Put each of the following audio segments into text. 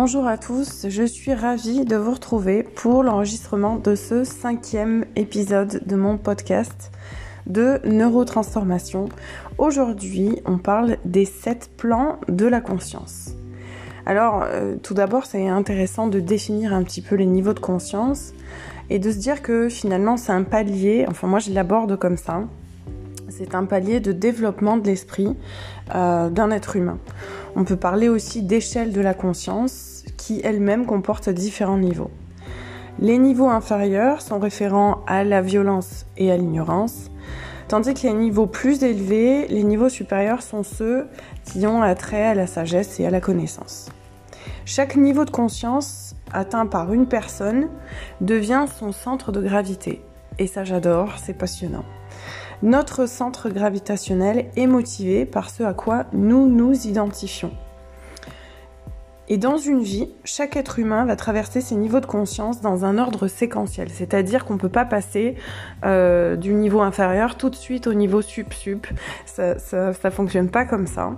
Bonjour à tous, je suis ravie de vous retrouver pour l'enregistrement de ce cinquième épisode de mon podcast de neurotransformation. Aujourd'hui, on parle des sept plans de la conscience. Alors, euh, tout d'abord, c'est intéressant de définir un petit peu les niveaux de conscience et de se dire que finalement, c'est un palier, enfin moi je l'aborde comme ça, c'est un palier de développement de l'esprit euh, d'un être humain. On peut parler aussi d'échelle de la conscience qui elle-même comporte différents niveaux. Les niveaux inférieurs sont référents à la violence et à l'ignorance, tandis que les niveaux plus élevés, les niveaux supérieurs sont ceux qui ont attrait à la sagesse et à la connaissance. Chaque niveau de conscience atteint par une personne devient son centre de gravité. Et ça j'adore, c'est passionnant. Notre centre gravitationnel est motivé par ce à quoi nous nous identifions. Et dans une vie, chaque être humain va traverser ses niveaux de conscience dans un ordre séquentiel, c'est-à-dire qu'on ne peut pas passer euh, du niveau inférieur tout de suite au niveau sup-sup. Ça, ne fonctionne pas comme ça.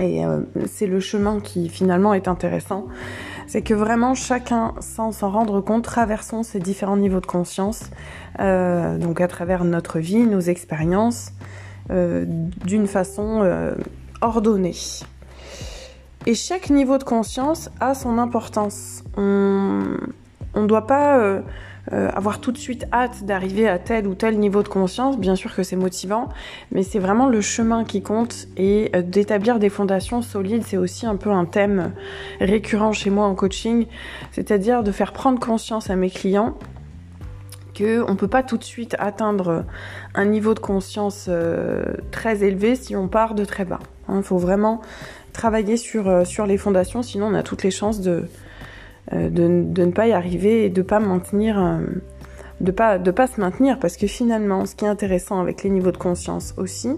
Et euh, c'est le chemin qui finalement est intéressant c'est que vraiment chacun, sans s'en rendre compte, traversons ces différents niveaux de conscience, euh, donc à travers notre vie, nos expériences, d'une façon ordonnée. Et chaque niveau de conscience a son importance. On ne doit pas euh, avoir tout de suite hâte d'arriver à tel ou tel niveau de conscience, bien sûr que c'est motivant, mais c'est vraiment le chemin qui compte et euh, d'établir des fondations solides, c'est aussi un peu un thème récurrent chez moi en coaching, c'est-à-dire de faire prendre conscience à mes clients qu'on ne peut pas tout de suite atteindre un niveau de conscience euh, très élevé si on part de très bas. Il hein. faut vraiment travailler sur, sur les fondations, sinon on a toutes les chances de, euh, ne pas y arriver et de pas euh, pas pas se maintenir parce que finalement, ce qui est intéressant avec les niveaux de conscience aussi,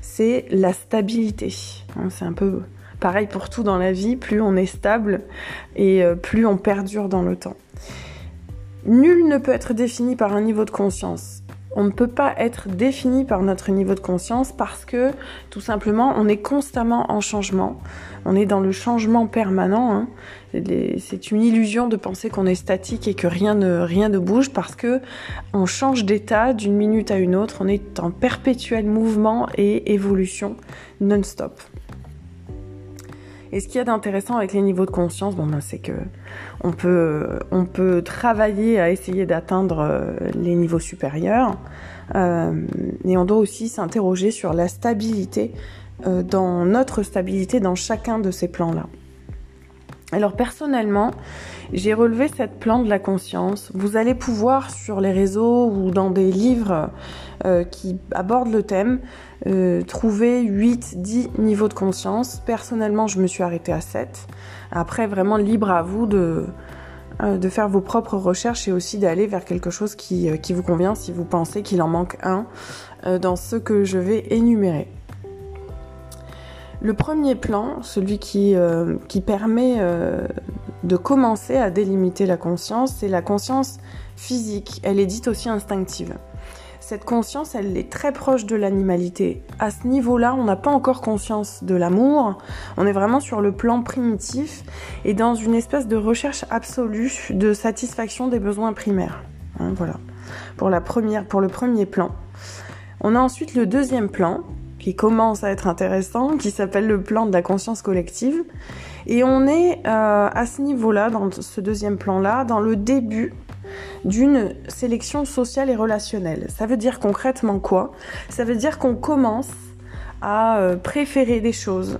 c'est la stabilité. Hein, c'est un peu pareil pour tout dans la vie. Plus on est stable et euh, plus on perdure dans le temps. Nul ne peut être défini par un niveau de conscience on ne peut pas être défini par notre niveau de conscience parce que tout simplement on est constamment en changement. On est dans le changement permanent. Hein. C'est une illusion de penser qu'on est statique et que rien ne, rien ne bouge parce que on change d'état d'une minute à une autre. On est en perpétuel mouvement et évolution non-stop. Et ce qu'il y a d'intéressant avec les niveaux de conscience, bon, ben, c'est que on peut, on peut travailler à essayer d'atteindre euh, les niveaux supérieurs, euh, et on doit aussi s'interroger sur la stabilité, euh, dans notre stabilité dans chacun de ces plans-là. Alors personnellement, j'ai relevé cette plan de la conscience. Vous allez pouvoir sur les réseaux ou dans des livres euh, qui abordent le thème euh, trouver 8, 10 niveaux de conscience. Personnellement, je me suis arrêtée à 7. Après, vraiment libre à vous de, euh, de faire vos propres recherches et aussi d'aller vers quelque chose qui vous convient si vous pensez qu'il en manque un dans ce que je vais énumérer. Le premier plan, celui qui, euh, permet euh, de commencer à délimiter la conscience, c'est la conscience physique. Elle est dite aussi instinctive. Cette conscience, elle est très proche de l'animalité. À ce niveau-là, on n'a pas encore conscience de l'amour. On est vraiment sur le plan primitif et dans une espèce de recherche absolue de satisfaction des besoins primaires. Hein, voilà. Pour la première, pour le premier plan. On a ensuite le deuxième plan, qui commence à être intéressant, qui s'appelle le plan de la conscience collective. Et on est euh, à ce niveau-là, dans ce deuxième plan-là, dans le début d'une sélection sociale et relationnelle. Ça veut dire concrètement quoi? Ça veut dire qu'on commence à euh, préférer des choses.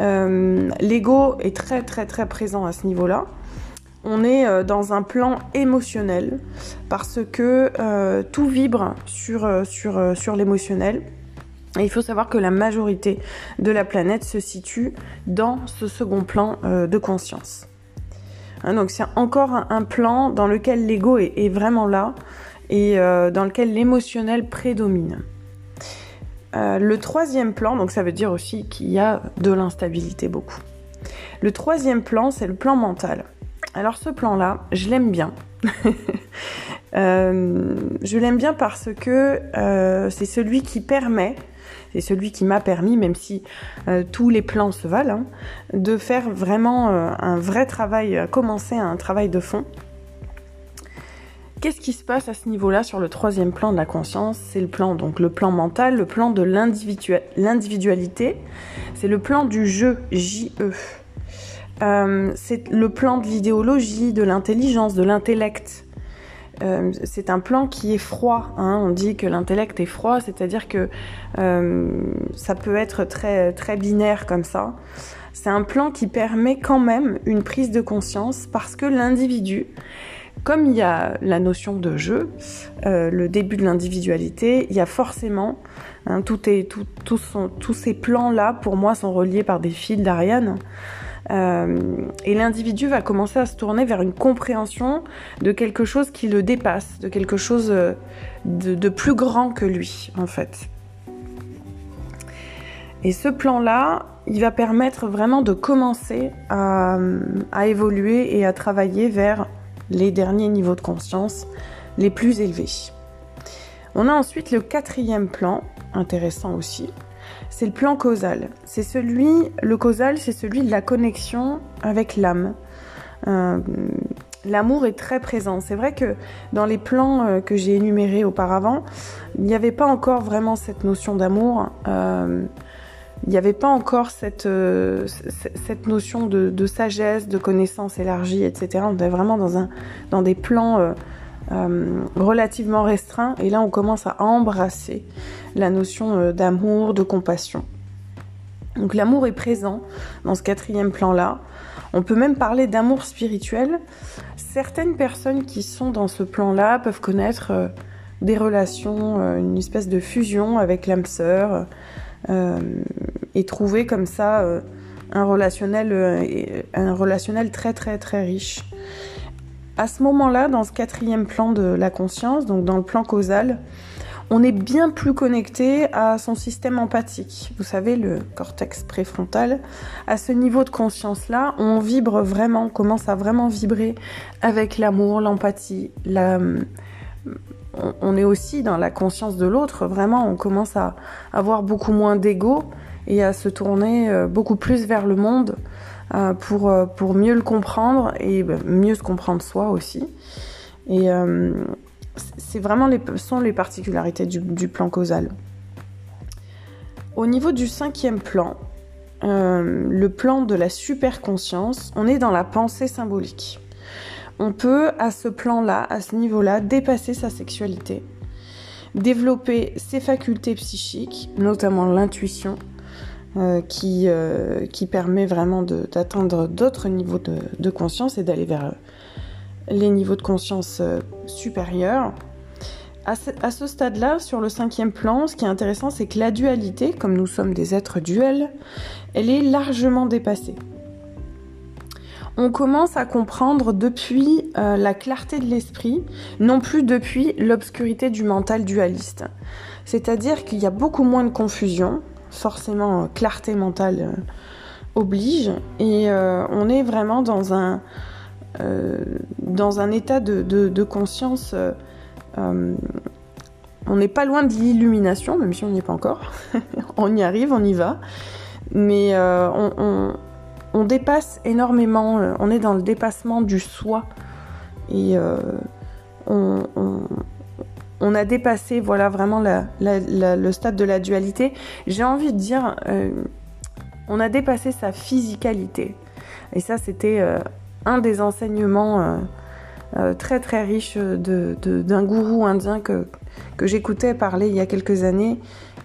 Euh, l'ego est très très très présent à ce niveau-là. On est dans un plan émotionnel parce que tout vibre sur, sur, sur l'émotionnel il faut savoir que la majorité de la planète se situe dans ce second plan euh, de conscience. Hein, donc c'est encore un, plan dans lequel l'ego est, vraiment là et euh, dans lequel l'émotionnel prédomine. Euh, le troisième plan, donc ça veut dire aussi qu'il y a de l'instabilité beaucoup. Le troisième plan, c'est le plan mental. Alors ce plan-là, je l'aime bien. je l'aime bien parce que c'est celui qui permet c'est celui qui m'a permis, même si tous les plans se valent, hein, de faire vraiment un vrai travail, commencer un travail de fond. Qu'est-ce qui se passe à ce niveau-là sur le troisième plan de la conscience? C'est le plan, donc le plan mental, le plan de l'individualité, c'est le plan du jeu, J-E. Euh, c'est le plan de l'idéologie, de l'intelligence, de l'intellect. Euh, c'est un plan qui est froid. Hein. On dit que l'intellect est froid, c'est-à-dire que euh, ça peut être très très binaire comme ça. C'est un plan qui permet quand même une prise de conscience parce que l'individu comme il y a la notion de jeu, euh, le début de l'individualité, il y a forcément, hein, tout est, tout, tous ces plans-là, pour moi, sont reliés par des fils d'Ariane. Euh, et l'individu va commencer à se tourner vers une compréhension de quelque chose qui le dépasse, de quelque chose euh, de, plus grand que lui, en fait. Et ce plan-là, il va permettre vraiment de commencer à, à évoluer et à travailler vers les derniers niveaux de conscience les plus élevés. On a ensuite le quatrième plan, intéressant aussi, c'est le plan causal. C'est celui, le causal, c'est celui de la connexion avec l'âme. Euh, l'amour est très présent. C'est vrai que dans les plans euh, que j'ai énumérés auparavant, il n'y avait pas encore vraiment cette notion d'amour. Euh, il n'y avait pas encore cette, cette notion de, sagesse, de connaissance élargie, etc. On était vraiment dans, un, dans des plans euh, euh, relativement restreints. Et là, on commence à embrasser la notion d'amour, de compassion. Donc l'amour est présent dans ce quatrième plan-là. On peut même parler d'amour spirituel. Certaines personnes qui sont dans ce plan-là peuvent connaître des relations, une espèce de fusion avec l'âme sœur euh, et trouver comme ça euh, un relationnel, euh, un relationnel très très très riche. À ce moment-là, dans ce quatrième plan de la conscience, donc dans le plan causal, on est bien plus connecté à son système empathique. Vous savez, le cortex préfrontal. À ce niveau de conscience-là, on vibre vraiment, on commence à vraiment vibrer avec l'amour, l'empathie, on est aussi dans la conscience de l'autre, vraiment, on commence à avoir beaucoup moins d'ego et à se tourner euh, beaucoup plus vers le monde pour, euh, pour mieux le comprendre et bah, mieux se comprendre soi aussi. Et c'est vraiment les, les particularités du, plan causal. Au niveau du cinquième plan, le plan de la super conscience, on est dans la pensée symbolique on peut à ce plan-là, à ce niveau-là, dépasser sa sexualité, développer ses facultés psychiques, notamment l'intuition, euh, qui, euh, qui permet vraiment d'atteindre d'autres niveaux de, conscience et d'aller vers euh, les niveaux de conscience supérieurs. À ce, stade-là, sur le cinquième plan, ce qui est intéressant, c'est que la dualité, comme nous sommes des êtres duels, elle est largement dépassée on commence à comprendre depuis la clarté de l'esprit, non plus depuis l'obscurité du mental dualiste. C'est-à-dire qu'il y a beaucoup moins de confusion, forcément euh, clarté mentale euh, oblige, et on est vraiment dans un, dans un état de, conscience. on n'est pas loin de l'illumination, même si on n'y est pas encore. on y arrive, on y va. Mais on dépasse énormément, euh, on est dans le dépassement du soi et euh, on, a dépassé voilà vraiment le stade de la dualité. J'ai envie de dire, euh, on a dépassé sa physicalité et ça c'était un des enseignements très très riches d'un gourou indien que, j'écoutais parler il y a quelques années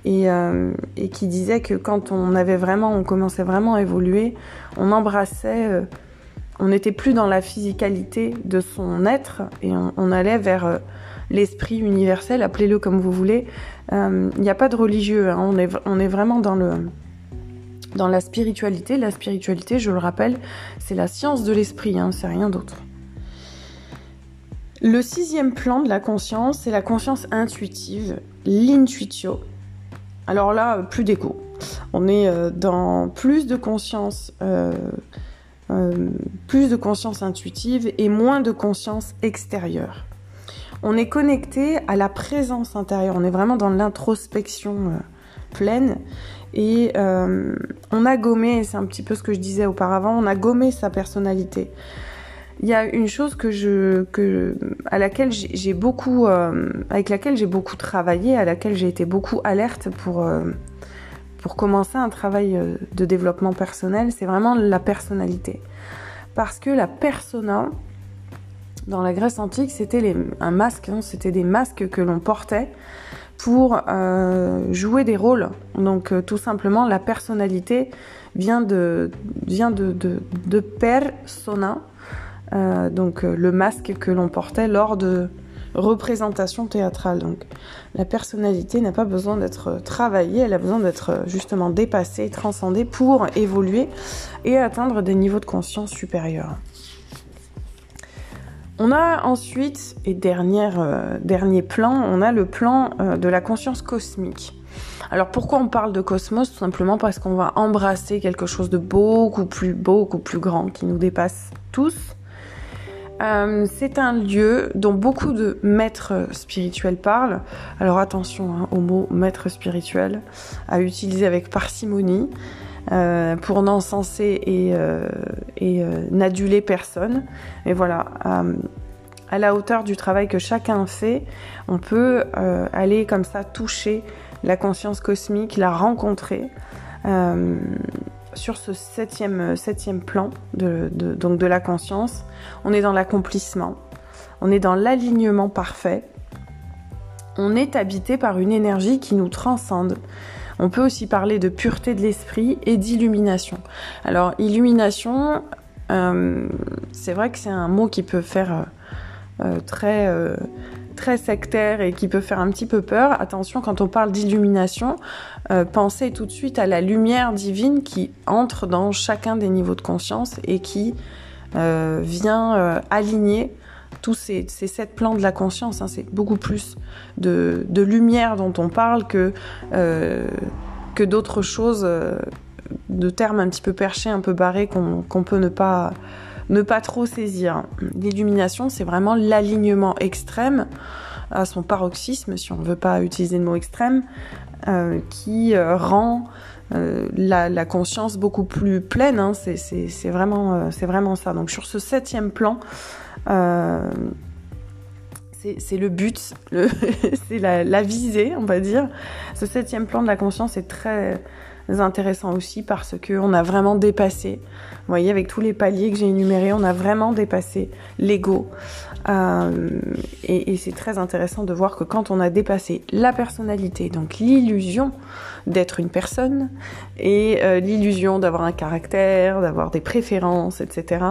euh, et, qui disait que quand on avait vraiment, on commençait vraiment à évoluer, on embrassait, euh, on n'était plus dans la physicalité de son être et on, allait vers euh, l'esprit universel, appelez-le comme vous voulez. Il n'y a pas de religieux, hein. on, est, on est vraiment dans le dans la spiritualité. La spiritualité, je le rappelle, c'est la science de l'esprit, hein, c'est rien d'autre. Le sixième plan de la conscience, c'est la conscience intuitive, l'intuitio. Alors là, plus d'écho. On est euh, dans plus de conscience, euh, euh, plus de conscience intuitive et moins de conscience extérieure. On est connecté à la présence intérieure. On est vraiment dans l'introspection pleine. Et euh, on a gommé, c'est un petit peu ce que je disais auparavant, on a gommé sa personnalité. Il y a une chose à laquelle j'ai beaucoup, euh, avec laquelle j'ai beaucoup travaillé, à laquelle j'ai été beaucoup alerte pour, euh, pour commencer un travail de développement personnel, c'est vraiment la personnalité. Parce que la persona, dans la Grèce antique, c'était un masque, hein, c'était des masques que l'on portait pour euh, jouer des rôles. Donc euh, tout simplement, la personnalité vient de, vient de, de, persona, euh, donc le masque que l'on portait lors de représentations théâtrales. Donc la personnalité n'a pas besoin d'être travaillée, elle a besoin d'être justement dépassée, transcendée pour évoluer et atteindre des niveaux de conscience supérieurs. On a ensuite, et euh, dernier plan, on a le plan euh, de la conscience cosmique. Alors pourquoi on parle de cosmos? Tout simplement parce qu'on va embrasser quelque chose de beaucoup plus, beaucoup plus grand qui nous dépasse tous. Euh, c'est un lieu dont beaucoup de maîtres spirituels parlent. Alors attention hein, au mot maître spirituel, à utiliser avec parcimonie. Euh, pour n'encenser et, euh, euh, n'aduler personne. Mais voilà, à la hauteur du travail que chacun fait, on peut aller comme ça toucher la conscience cosmique, la rencontrer sur ce septième, septième plan donc de la conscience. On est dans l'accomplissement, on est dans l'alignement parfait, on est habité par une énergie qui nous transcende. On peut aussi parler de pureté de l'esprit et d'illumination. Alors, illumination, euh, c'est vrai que c'est un mot qui peut faire euh, euh, très, très sectaire et qui peut faire un petit peu peur. Attention, quand on parle d'illumination, pensez tout de suite à la lumière divine qui entre dans chacun des niveaux de conscience et qui vient aligner tous ces, sept plans de la conscience. Hein, c'est beaucoup plus de, lumière dont on parle que, euh, que d'autres choses, euh, de termes un petit peu perchés, un peu barrés qu'on peut ne pas, ne pas trop saisir. L'illumination, c'est vraiment l'alignement extrême à son paroxysme, si on ne veut pas utiliser le mot extrême, euh, qui rend la, conscience beaucoup plus pleine. Hein. c'est vraiment, ça. Donc sur ce septième plan, euh, c'est le but, c'est la, visée, on va dire. Ce septième plan de la conscience est très intéressant aussi parce qu'on a vraiment dépassé, vous voyez, avec tous les paliers que j'ai énumérés, on a vraiment dépassé l'ego. Euh, et, c'est très intéressant de voir que quand on a dépassé la personnalité, donc l'illusion d'être une personne et euh, l'illusion d'avoir un caractère, d'avoir des préférences, etc.,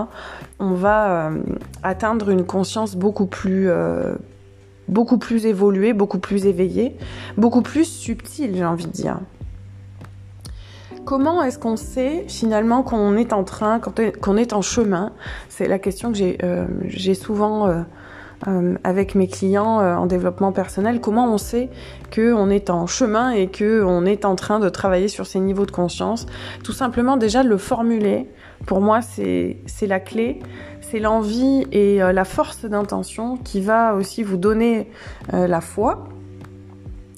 on va euh, atteindre une conscience beaucoup plus beaucoup plus évoluée, beaucoup plus éveillée, beaucoup plus subtile, j'ai envie de dire. Comment est-ce qu'on sait finalement qu'on est en train, qu'on est en chemin? C'est la question que j'ai euh, souvent euh, euh, avec mes clients en développement personnel. Comment on sait qu'on est en chemin et qu'on est en train de travailler sur ces niveaux de conscience? Tout simplement déjà le formuler. Pour moi, c'est la clé. C'est l'envie et la force d'intention qui va aussi vous donner la foi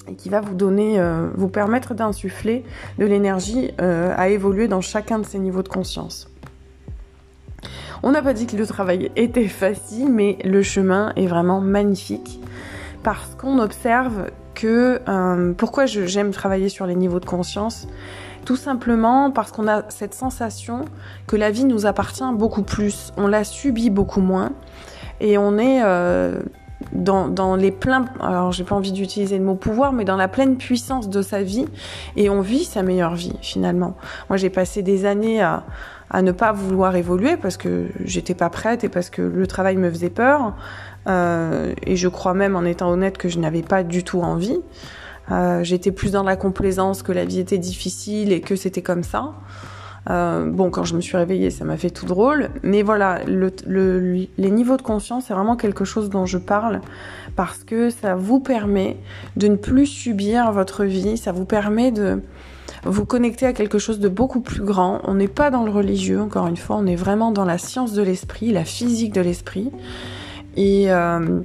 et qui va vous donner, euh, vous permettre d'insuffler de l'énergie euh, à évoluer dans chacun de ces niveaux de conscience. On n'a pas dit que le travail était facile, mais le chemin est vraiment magnifique parce qu'on observe que euh, pourquoi j'aime travailler sur les niveaux de conscience? Tout simplement parce qu'on a cette sensation que la vie nous appartient beaucoup plus, on la subit beaucoup moins et on est dans, les pleins, alors j'ai pas envie d'utiliser le mot pouvoir, mais dans la pleine puissance de sa vie, et on vit sa meilleure vie finalement. Moi j'ai passé des années à, à ne pas vouloir évoluer parce que j'étais pas prête et parce que le travail me faisait peur, euh, et je crois même en étant honnête que je n'avais pas du tout envie. Euh, j'étais plus dans la complaisance que la vie était difficile et que c'était comme ça. Euh, bon, quand je me suis réveillée, ça m'a fait tout drôle. Mais voilà, les niveaux de conscience, c'est vraiment quelque chose dont je parle parce que ça vous permet de ne plus subir votre vie, ça vous permet de vous connecter à quelque chose de beaucoup plus grand. On n'est pas dans le religieux, encore une fois, on est vraiment dans la science de l'esprit, la physique de l'esprit. Et, euh,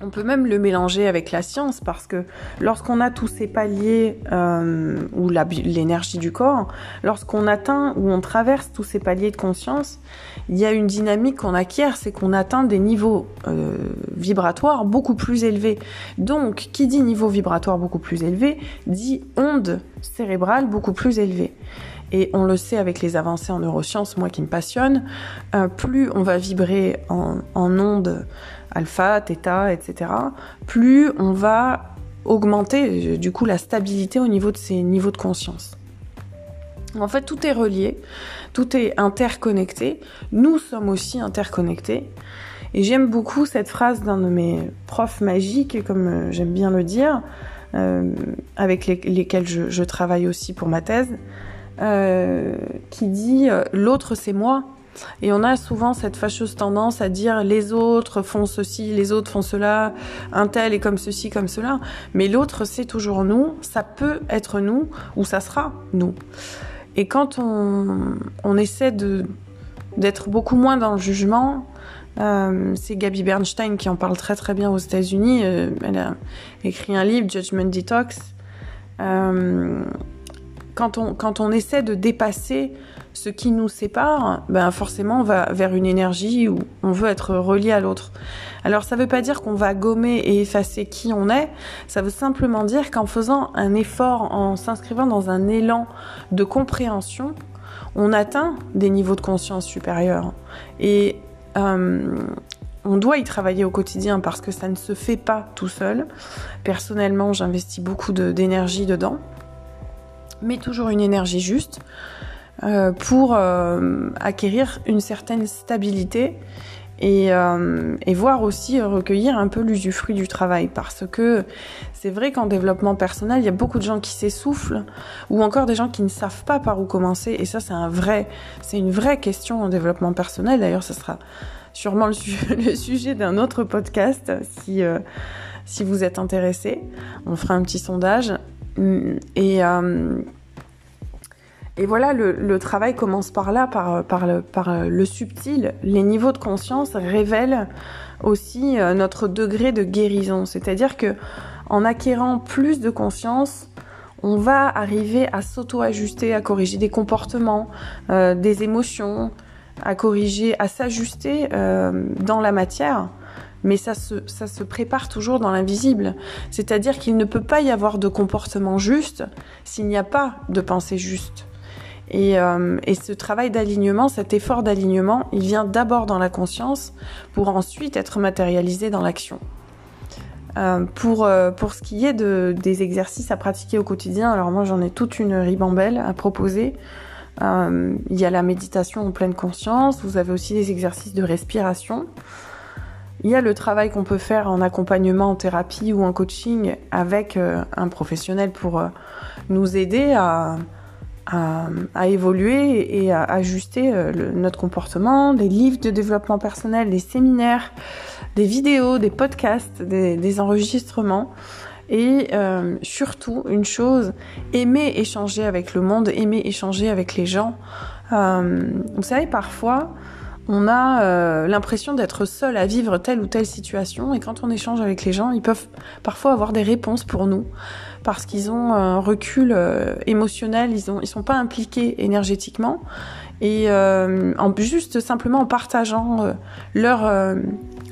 On peut même le mélanger avec la science parce que lorsqu'on a tous ces paliers euh, ou l'énergie du corps, lorsqu'on atteint ou on traverse tous ces paliers de conscience, il y a une dynamique qu'on acquiert, c'est qu'on atteint des niveaux euh, vibratoires beaucoup plus élevés. Donc, qui dit niveau vibratoire beaucoup plus élevé, dit onde cérébrale beaucoup plus élevée. Et on le sait avec les avancées en neurosciences, moi qui me passionne, euh, plus on va vibrer en, ondes alpha, theta, etc., plus on va augmenter du coup la stabilité au niveau de ces niveaux de conscience. En fait, tout est relié, tout est interconnecté. Nous sommes aussi interconnectés. Et j'aime beaucoup cette phrase d'un de mes profs magiques, comme euh, j'aime bien le dire, euh, avec lesquels je, travaille aussi pour ma thèse, euh, qui dit l'autre c'est moi. Et on a souvent cette fâcheuse tendance à dire les autres font ceci, les autres font cela, un tel est comme ceci, comme cela. Mais l'autre, c'est toujours nous, ça peut être nous ou ça sera nous. Et quand on, on essaie d'être beaucoup moins dans le jugement, euh, c'est Gabi Bernstein qui en parle très très bien aux États-Unis. Euh, elle a écrit un livre, Judgment Detox. Euh, quand, on, quand on essaie de dépasser ce qui nous sépare, ben forcément on va vers une énergie où on veut être relié à l'autre. Alors ça ne veut pas dire qu'on va gommer et effacer qui on est, ça veut simplement dire qu'en faisant un effort, en s'inscrivant dans un élan de compréhension, on atteint des niveaux de conscience supérieurs. Et euh, on doit y travailler au quotidien parce que ça ne se fait pas tout seul. Personnellement, j'investis beaucoup d'énergie dedans, mais toujours une énergie juste. Euh, pour euh, acquérir une certaine stabilité et, euh, et voir aussi recueillir un peu l'usufruit du travail. Parce que c'est vrai qu'en développement personnel il y a beaucoup de gens qui s'essoufflent ou encore des gens qui ne savent pas par où commencer. Et ça c'est un vrai c'est une vraie question en développement personnel. D'ailleurs ce sera sûrement le, le sujet d'un autre podcast si si vous êtes intéressé. On fera un petit sondage et et voilà, le, travail commence par là, par, le, subtil. Les niveaux de conscience révèlent aussi euh, notre degré de guérison. C'est-à-dire que en acquérant plus de conscience, on va arriver à s'auto-ajuster, à corriger des comportements, euh, des émotions, à corriger, à s'ajuster euh, dans la matière. Mais ça se, ça se prépare toujours dans l'invisible. C'est-à-dire qu'il ne peut pas y avoir de comportement juste s'il n'y a pas de pensée juste. Et, euh, et, ce travail d'alignement, cet effort d'alignement, il vient d'abord dans la conscience pour ensuite être matérialisé dans l'action. Euh, pour, euh, pour ce qui est de, des exercices à pratiquer au quotidien, alors moi j'en ai toute une ribambelle à proposer. Il y a la méditation en pleine conscience, vous avez aussi des exercices de respiration. Il y a le travail qu'on peut faire en accompagnement, en thérapie ou en coaching avec euh, un professionnel pour nous aider à, à, évoluer et à ajuster euh, notre comportement, des livres de développement personnel, des séminaires, des vidéos, des podcasts, des, enregistrements. Et euh, surtout, une chose, aimer échanger avec le monde, aimer échanger avec les gens. Euh, vous savez, parfois, on a l'impression d'être seul à vivre telle ou telle situation, et quand on échange avec les gens, ils peuvent parfois avoir des réponses pour nous parce qu'ils ont un recul euh, émotionnel, ils ont sont pas impliqués énergétiquement et euh, en juste simplement en partageant euh, leur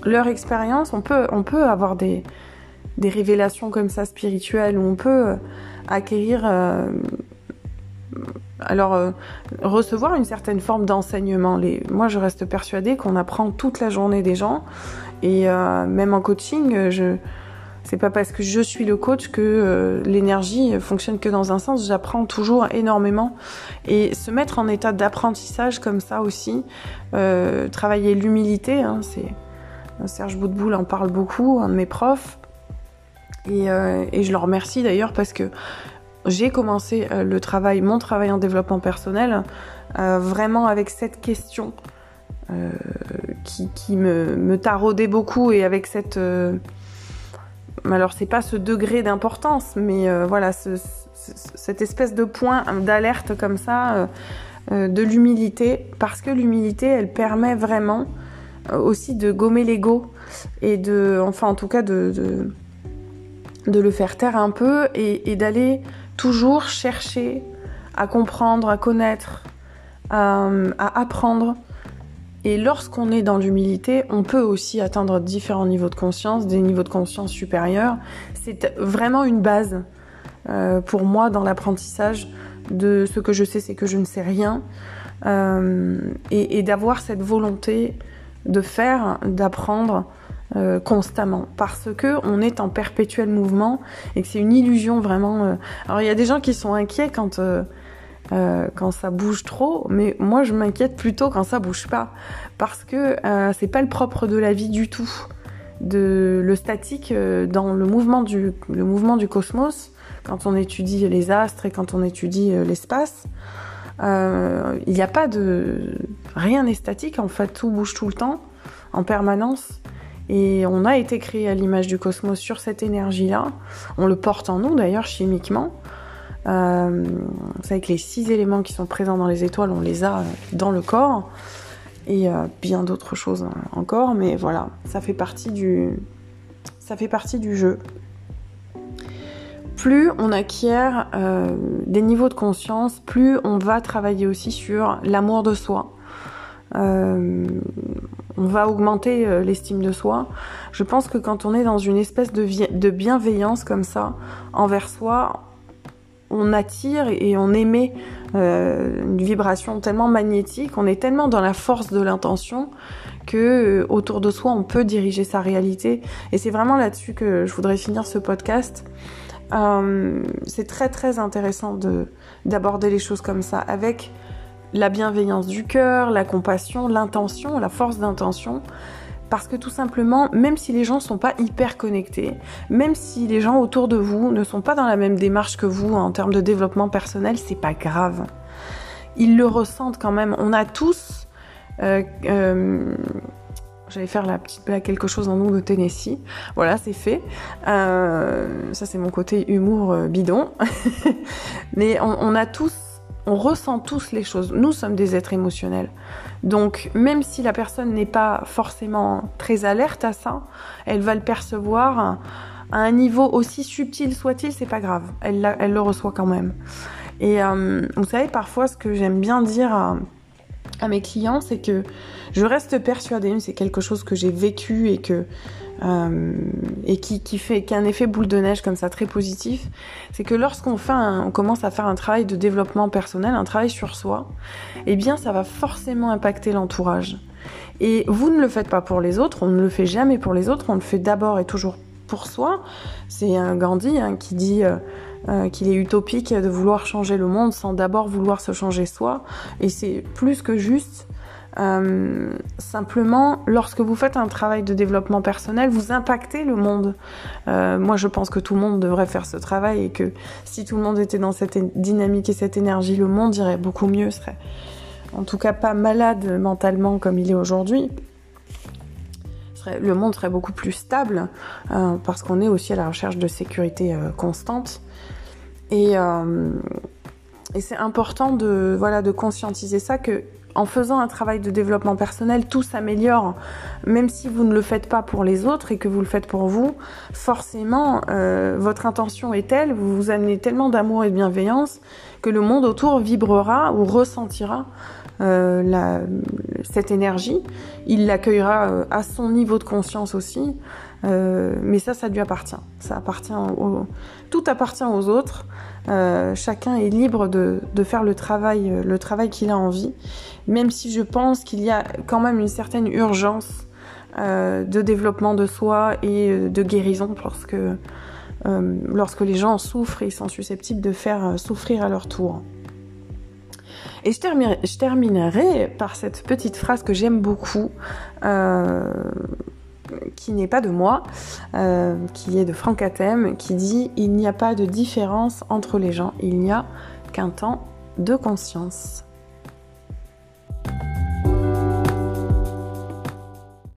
leur expérience, on peut on peut avoir des des révélations comme ça spirituelles où on peut acquérir alors recevoir une certaine forme d'enseignement. Moi, je reste persuadée qu'on apprend toute la journée des gens et même en coaching, je c'est pas parce que je suis le coach que euh, l'énergie fonctionne que dans un sens. J'apprends toujours énormément et se mettre en état d'apprentissage comme ça aussi, euh, travailler l'humilité. Hein, Serge Boudboul en parle beaucoup, un de mes profs, euh, et je le remercie d'ailleurs parce que j'ai commencé le travail, mon travail en développement personnel, vraiment avec cette question. qui, qui me, taraudait beaucoup et avec cette, alors c'est pas ce degré d'importance, mais euh, voilà, cette espèce de point d'alerte comme ça, euh, euh, de l'humilité, parce que l'humilité, elle permet vraiment aussi de gommer l'ego. et de, enfin en tout cas de, de, le faire taire un peu et, d'aller toujours chercher à comprendre, à connaître, à, apprendre. Et lorsqu'on est dans l'humilité, on peut aussi atteindre différents niveaux de conscience, des niveaux de conscience supérieurs. C'est vraiment une base euh, pour moi dans l'apprentissage de ce que je sais, c'est que je ne sais rien. Euh, et d'avoir cette volonté de faire, d'apprendre euh, constamment parce que on est en perpétuel mouvement et que c'est une illusion vraiment. Euh. Alors il y a des gens qui sont inquiets quand euh, quand ça bouge trop, mais moi je m'inquiète plutôt quand ça bouge pas parce que c'est pas le propre de la vie du tout. De le statique dans le mouvement du le mouvement du cosmos quand on étudie les astres et quand on étudie l'espace. Il n'y a pas de rien n'est statique en fait, tout bouge tout le temps en permanence. Et on a été créé à l'image du cosmos sur cette énergie-là. On le porte en nous d'ailleurs chimiquement. Euh, c'est avec les six éléments qui sont présents dans les étoiles, on les a dans le corps. Et euh, bien d'autres choses encore, mais voilà, ça fait partie du, ça fait partie du jeu. Plus on acquiert euh, des niveaux de conscience, plus on va travailler aussi sur l'amour de soi, euh, on va augmenter euh, l'estime de soi. Je pense que quand on est dans une espèce de, bienveillance comme ça envers soi, on attire et on émet euh, une vibration tellement magnétique, on est tellement dans la force de l'intention que autour de soi on peut diriger sa réalité. Et c'est vraiment là-dessus que je voudrais finir ce podcast. c'est très très intéressant de d'aborder les choses comme ça avec la bienveillance du cœur, la compassion, l'intention, la force d'intention. Parce que tout simplement, même si les gens ne sont pas hyper connectés, même si les gens autour de vous ne sont pas dans la même démarche que vous en termes de développement personnel, c'est pas grave. Ils le ressentent quand même. On a tous. Euh, euh, J'allais faire la petite quelque chose en nous de Tennessee. Voilà, c'est fait. Euh, ça, c'est mon côté humour bidon. Mais on a tous on ressent tous les choses. Nous sommes des êtres émotionnels. Donc même si la personne n'est pas forcément très alerte à ça, elle va le percevoir à un niveau aussi subtil soit-il, c'est pas grave. Elle, elle, le reçoit quand même. Et euh, vous savez, parfois, ce que j'aime bien dire à, à mes clients, c'est que je reste persuadée, c'est quelque chose que j'ai vécu et que euh, et qui, qui fait qui a un effet boule de neige comme ça très positif, c'est que lorsqu'on fait on commence à faire un travail de développement personnel, un travail sur soi, eh bien ça va forcément impacter l'entourage. Et vous ne le faites pas pour les autres, on ne le fait jamais pour les autres, on le fait d'abord et toujours pour soi. C'est un Gandhi hein, qui dit euh, euh, qu'il est utopique de vouloir changer le monde sans d'abord vouloir se changer soi. Et c'est plus que juste. Euh, simplement, lorsque vous faites un travail de développement personnel, vous impactez le monde. Euh, moi, je pense que tout le monde devrait faire ce travail et que si tout le monde était dans cette dynamique et cette énergie, le monde irait beaucoup mieux, serait en tout cas pas malade mentalement comme il est aujourd'hui. Le monde serait beaucoup plus stable euh, parce qu'on est aussi à la recherche de sécurité constante. Et, et c'est important de, voilà, de conscientiser ça que en faisant un travail de développement personnel, tout s'améliore. Même si vous ne le faites pas pour les autres et que vous le faites pour vous, forcément, euh, votre intention est telle, vous vous amenez tellement d'amour et de bienveillance que le monde autour vibrera ou ressentira euh, la, cette énergie. Il l'accueillera euh, à son niveau de conscience aussi. Mais ça, ça lui appartient. Ça appartient au, tout appartient aux autres. Euh, chacun est libre de, faire le travail, le travail qu'il a envie même si je pense qu'il y a quand même une certaine urgence euh, de développement de soi et euh, de guérison lorsque, euh, lorsque les gens souffrent et sont susceptibles de faire souffrir à leur tour. Et je terminerai, je terminerai par cette petite phrase que j'aime beaucoup, qui n'est pas de moi, qui est de Franck Atem, qui dit Il n'y a pas de différence entre les gens, il n'y a qu'un temps de conscience.